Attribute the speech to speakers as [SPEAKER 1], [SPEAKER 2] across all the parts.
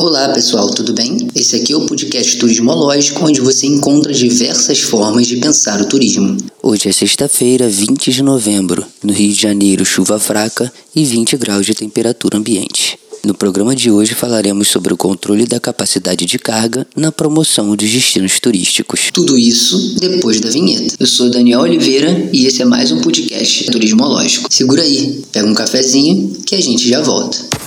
[SPEAKER 1] Olá pessoal, tudo bem? Esse aqui é o podcast Turismológico, onde você encontra diversas formas de pensar o turismo.
[SPEAKER 2] Hoje é sexta-feira, 20 de novembro. No Rio de Janeiro, chuva fraca e 20 graus de temperatura ambiente. No programa de hoje falaremos sobre o controle da capacidade de carga na promoção dos destinos turísticos.
[SPEAKER 1] Tudo isso depois da vinheta. Eu sou Daniel Oliveira e esse é mais um podcast Turismológico. Segura aí, pega um cafezinho que a gente já volta.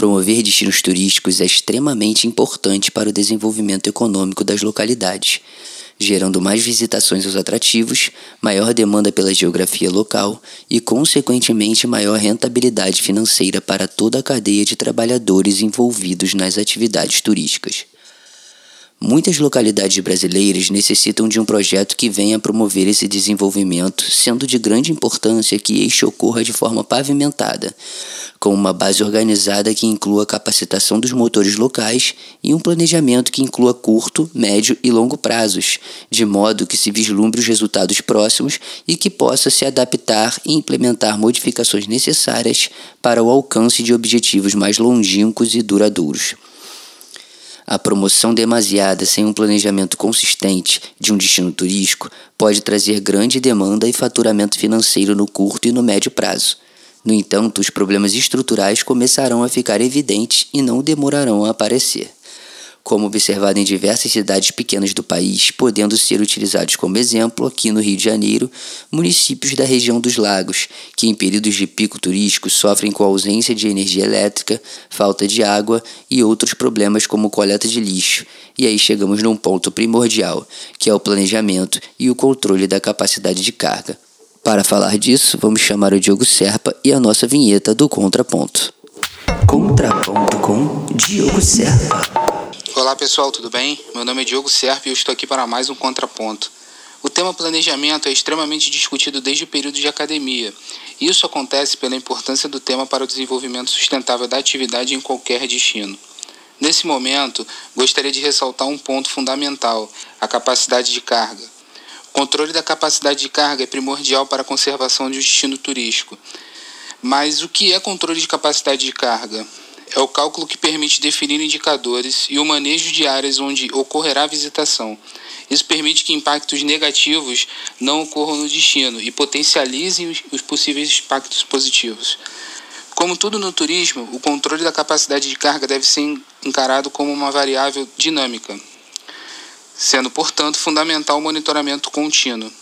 [SPEAKER 2] Promover destinos turísticos é extremamente importante para o desenvolvimento econômico das localidades, gerando mais visitações aos atrativos, maior demanda pela geografia local e, consequentemente, maior rentabilidade financeira para toda a cadeia de trabalhadores envolvidos nas atividades turísticas. Muitas localidades brasileiras necessitam de um projeto que venha promover esse desenvolvimento, sendo de grande importância que este ocorra de forma pavimentada, com uma base organizada que inclua a capacitação dos motores locais e um planejamento que inclua curto, médio e longo prazos, de modo que se vislumbre os resultados próximos e que possa se adaptar e implementar modificações necessárias para o alcance de objetivos mais longínquos e duradouros. A promoção demasiada sem um planejamento consistente de um destino turístico pode trazer grande demanda e faturamento financeiro no curto e no médio prazo. No entanto, os problemas estruturais começarão a ficar evidentes e não demorarão a aparecer como observado em diversas cidades pequenas do país, podendo ser utilizados como exemplo aqui no Rio de Janeiro, municípios da região dos lagos, que em períodos de pico turístico sofrem com ausência de energia elétrica, falta de água e outros problemas como coleta de lixo. E aí chegamos num ponto primordial, que é o planejamento e o controle da capacidade de carga. Para falar disso, vamos chamar o Diogo Serpa e a nossa vinheta do Contraponto.
[SPEAKER 1] Contraponto com Diogo Serpa.
[SPEAKER 3] Olá pessoal, tudo bem? Meu nome é Diogo Serpa e eu estou aqui para mais um Contraponto. O tema planejamento é extremamente discutido desde o período de academia. Isso acontece pela importância do tema para o desenvolvimento sustentável da atividade em qualquer destino. Nesse momento, gostaria de ressaltar um ponto fundamental: a capacidade de carga. O controle da capacidade de carga é primordial para a conservação de um destino turístico. Mas o que é controle de capacidade de carga? É o cálculo que permite definir indicadores e o manejo de áreas onde ocorrerá visitação. Isso permite que impactos negativos não ocorram no destino e potencializem os possíveis impactos positivos. Como tudo no turismo, o controle da capacidade de carga deve ser encarado como uma variável dinâmica, sendo, portanto, fundamental o monitoramento contínuo.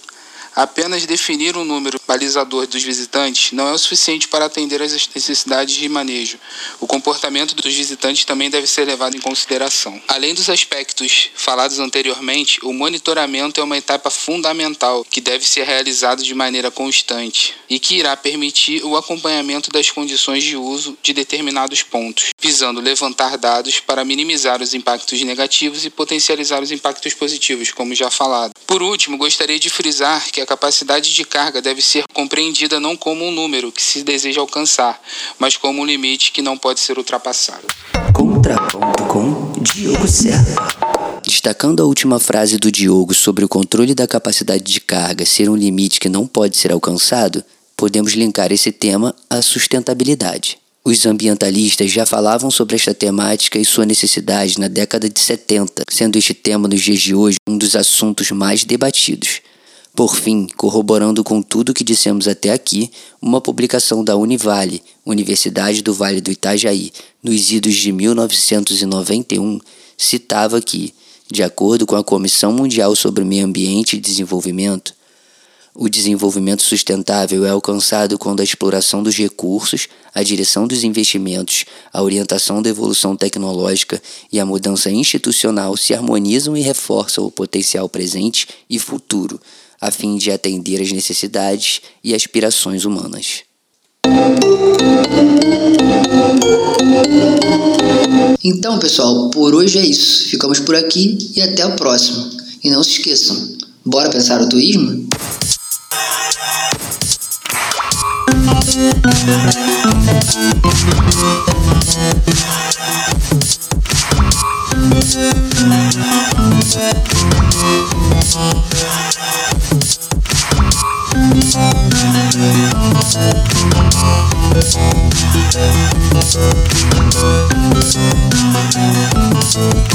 [SPEAKER 3] Apenas definir um número balizador dos visitantes não é o suficiente para atender às necessidades de manejo. O comportamento dos visitantes também deve ser levado em consideração. Além dos aspectos falados anteriormente, o monitoramento é uma etapa fundamental que deve ser realizado de maneira constante e que irá permitir o acompanhamento das condições de uso de determinados pontos, visando levantar dados para minimizar os impactos negativos e potencializar os impactos positivos, como já falado. Por último, gostaria de frisar que a capacidade de carga deve ser compreendida não como um número que se deseja alcançar, mas como um limite que não pode ser ultrapassado.
[SPEAKER 1] Contraponto com Diogo Serra.
[SPEAKER 2] Destacando a última frase do Diogo sobre o controle da capacidade de carga ser um limite que não pode ser alcançado, podemos linkar esse tema à sustentabilidade. Os ambientalistas já falavam sobre esta temática e sua necessidade na década de 70, sendo este tema nos dias de hoje um dos assuntos mais debatidos. Por fim, corroborando com tudo que dissemos até aqui, uma publicação da Univale, Universidade do Vale do Itajaí, nos idos de 1991, citava que, de acordo com a Comissão Mundial sobre Meio Ambiente e Desenvolvimento, o desenvolvimento sustentável é alcançado quando a exploração dos recursos, a direção dos investimentos, a orientação da evolução tecnológica e a mudança institucional se harmonizam e reforçam o potencial presente e futuro a fim de atender às necessidades e aspirações humanas. Então, pessoal, por hoje é isso. Ficamos por aqui e até a próxima. E não se esqueçam, bora pensar o turismo? Thank you.